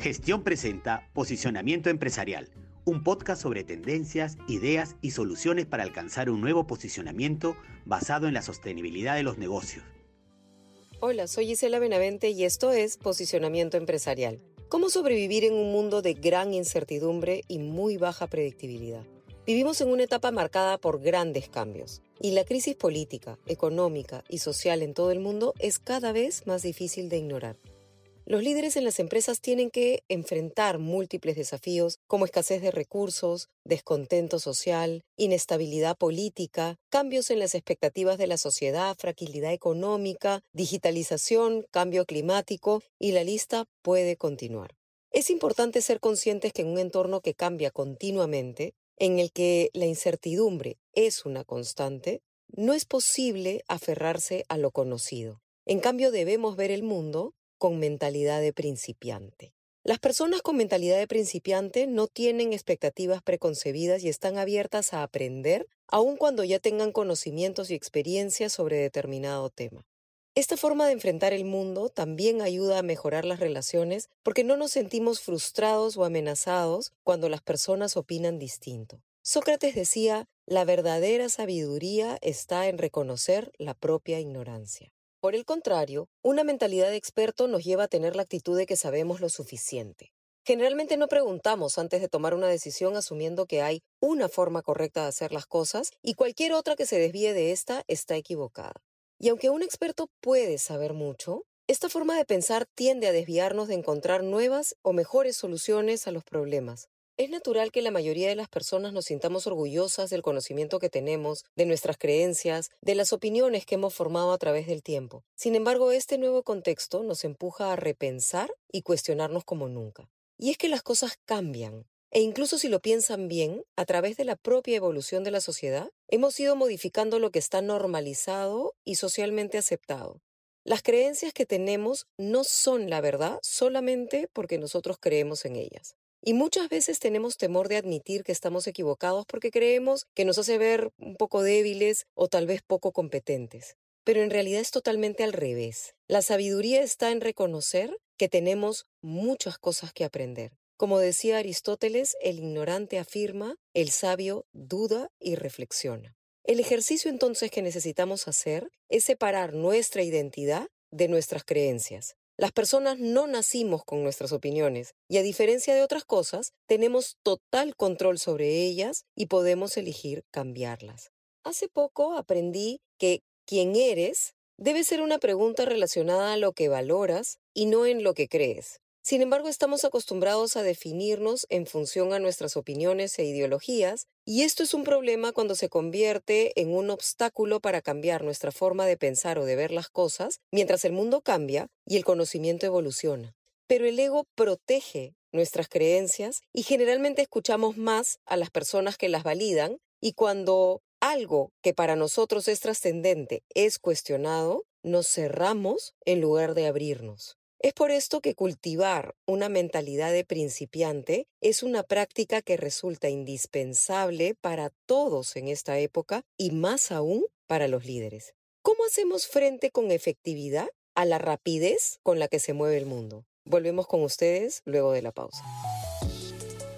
Gestión presenta Posicionamiento Empresarial, un podcast sobre tendencias, ideas y soluciones para alcanzar un nuevo posicionamiento basado en la sostenibilidad de los negocios. Hola, soy Gisela Benavente y esto es Posicionamiento Empresarial. ¿Cómo sobrevivir en un mundo de gran incertidumbre y muy baja predictibilidad? Vivimos en una etapa marcada por grandes cambios y la crisis política, económica y social en todo el mundo es cada vez más difícil de ignorar. Los líderes en las empresas tienen que enfrentar múltiples desafíos como escasez de recursos, descontento social, inestabilidad política, cambios en las expectativas de la sociedad, fragilidad económica, digitalización, cambio climático y la lista puede continuar. Es importante ser conscientes que en un entorno que cambia continuamente, en el que la incertidumbre es una constante, no es posible aferrarse a lo conocido. En cambio, debemos ver el mundo con mentalidad de principiante. Las personas con mentalidad de principiante no tienen expectativas preconcebidas y están abiertas a aprender, aun cuando ya tengan conocimientos y experiencias sobre determinado tema. Esta forma de enfrentar el mundo también ayuda a mejorar las relaciones porque no nos sentimos frustrados o amenazados cuando las personas opinan distinto. Sócrates decía, la verdadera sabiduría está en reconocer la propia ignorancia. Por el contrario, una mentalidad de experto nos lleva a tener la actitud de que sabemos lo suficiente. Generalmente no preguntamos antes de tomar una decisión asumiendo que hay una forma correcta de hacer las cosas y cualquier otra que se desvíe de esta está equivocada. Y aunque un experto puede saber mucho, esta forma de pensar tiende a desviarnos de encontrar nuevas o mejores soluciones a los problemas, es natural que la mayoría de las personas nos sintamos orgullosas del conocimiento que tenemos, de nuestras creencias, de las opiniones que hemos formado a través del tiempo. Sin embargo, este nuevo contexto nos empuja a repensar y cuestionarnos como nunca. Y es que las cosas cambian. E incluso si lo piensan bien, a través de la propia evolución de la sociedad, hemos ido modificando lo que está normalizado y socialmente aceptado. Las creencias que tenemos no son la verdad solamente porque nosotros creemos en ellas. Y muchas veces tenemos temor de admitir que estamos equivocados porque creemos que nos hace ver un poco débiles o tal vez poco competentes. Pero en realidad es totalmente al revés. La sabiduría está en reconocer que tenemos muchas cosas que aprender. Como decía Aristóteles, el ignorante afirma, el sabio duda y reflexiona. El ejercicio entonces que necesitamos hacer es separar nuestra identidad de nuestras creencias. Las personas no nacimos con nuestras opiniones y a diferencia de otras cosas, tenemos total control sobre ellas y podemos elegir cambiarlas. Hace poco aprendí que quién eres debe ser una pregunta relacionada a lo que valoras y no en lo que crees. Sin embargo, estamos acostumbrados a definirnos en función a nuestras opiniones e ideologías, y esto es un problema cuando se convierte en un obstáculo para cambiar nuestra forma de pensar o de ver las cosas, mientras el mundo cambia y el conocimiento evoluciona. Pero el ego protege nuestras creencias y generalmente escuchamos más a las personas que las validan y cuando algo que para nosotros es trascendente es cuestionado, nos cerramos en lugar de abrirnos. Es por esto que cultivar una mentalidad de principiante es una práctica que resulta indispensable para todos en esta época y más aún para los líderes. ¿Cómo hacemos frente con efectividad a la rapidez con la que se mueve el mundo? Volvemos con ustedes luego de la pausa.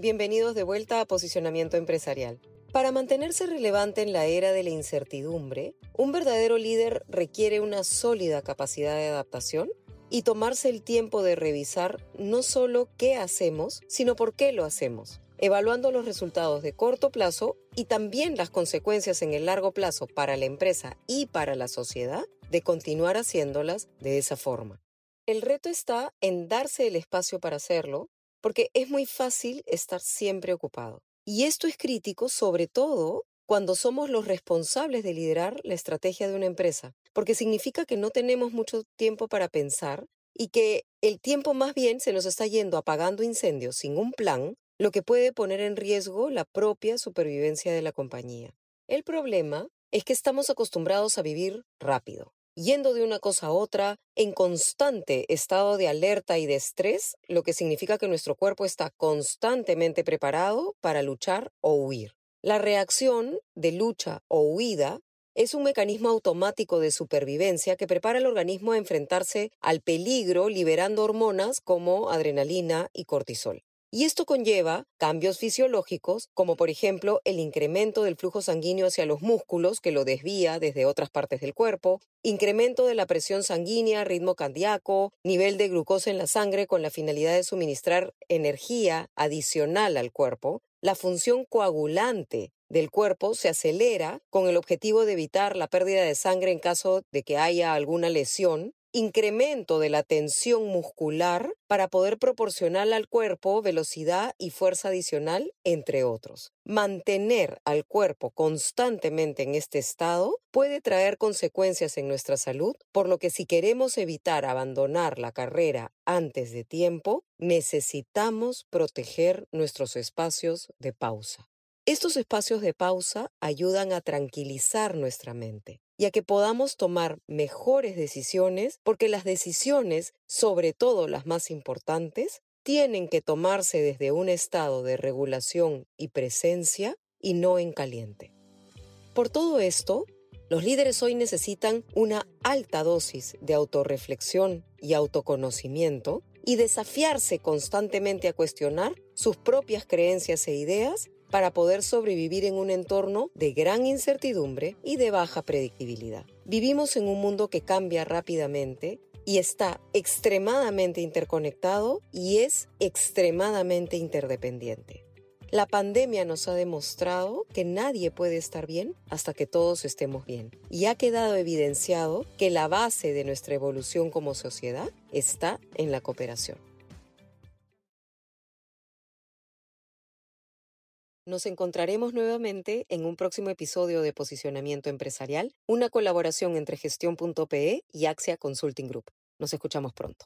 Bienvenidos de vuelta a Posicionamiento Empresarial. Para mantenerse relevante en la era de la incertidumbre, un verdadero líder requiere una sólida capacidad de adaptación y tomarse el tiempo de revisar no solo qué hacemos, sino por qué lo hacemos, evaluando los resultados de corto plazo y también las consecuencias en el largo plazo para la empresa y para la sociedad de continuar haciéndolas de esa forma. El reto está en darse el espacio para hacerlo porque es muy fácil estar siempre ocupado. Y esto es crítico sobre todo cuando somos los responsables de liderar la estrategia de una empresa, porque significa que no tenemos mucho tiempo para pensar y que el tiempo más bien se nos está yendo apagando incendios sin un plan, lo que puede poner en riesgo la propia supervivencia de la compañía. El problema es que estamos acostumbrados a vivir rápido, yendo de una cosa a otra, en constante estado de alerta y de estrés, lo que significa que nuestro cuerpo está constantemente preparado para luchar o huir. La reacción de lucha o huida es un mecanismo automático de supervivencia que prepara al organismo a enfrentarse al peligro liberando hormonas como adrenalina y cortisol. Y esto conlleva cambios fisiológicos, como por ejemplo el incremento del flujo sanguíneo hacia los músculos que lo desvía desde otras partes del cuerpo, incremento de la presión sanguínea, ritmo cardíaco, nivel de glucosa en la sangre con la finalidad de suministrar energía adicional al cuerpo, la función coagulante del cuerpo se acelera con el objetivo de evitar la pérdida de sangre en caso de que haya alguna lesión incremento de la tensión muscular para poder proporcionar al cuerpo velocidad y fuerza adicional, entre otros. Mantener al cuerpo constantemente en este estado puede traer consecuencias en nuestra salud, por lo que si queremos evitar abandonar la carrera antes de tiempo, necesitamos proteger nuestros espacios de pausa. Estos espacios de pausa ayudan a tranquilizar nuestra mente y a que podamos tomar mejores decisiones, porque las decisiones, sobre todo las más importantes, tienen que tomarse desde un estado de regulación y presencia y no en caliente. Por todo esto, los líderes hoy necesitan una alta dosis de autorreflexión y autoconocimiento y desafiarse constantemente a cuestionar sus propias creencias e ideas para poder sobrevivir en un entorno de gran incertidumbre y de baja predictibilidad. Vivimos en un mundo que cambia rápidamente y está extremadamente interconectado y es extremadamente interdependiente. La pandemia nos ha demostrado que nadie puede estar bien hasta que todos estemos bien. Y ha quedado evidenciado que la base de nuestra evolución como sociedad está en la cooperación. Nos encontraremos nuevamente en un próximo episodio de Posicionamiento Empresarial, una colaboración entre gestión.pe y Axia Consulting Group. Nos escuchamos pronto.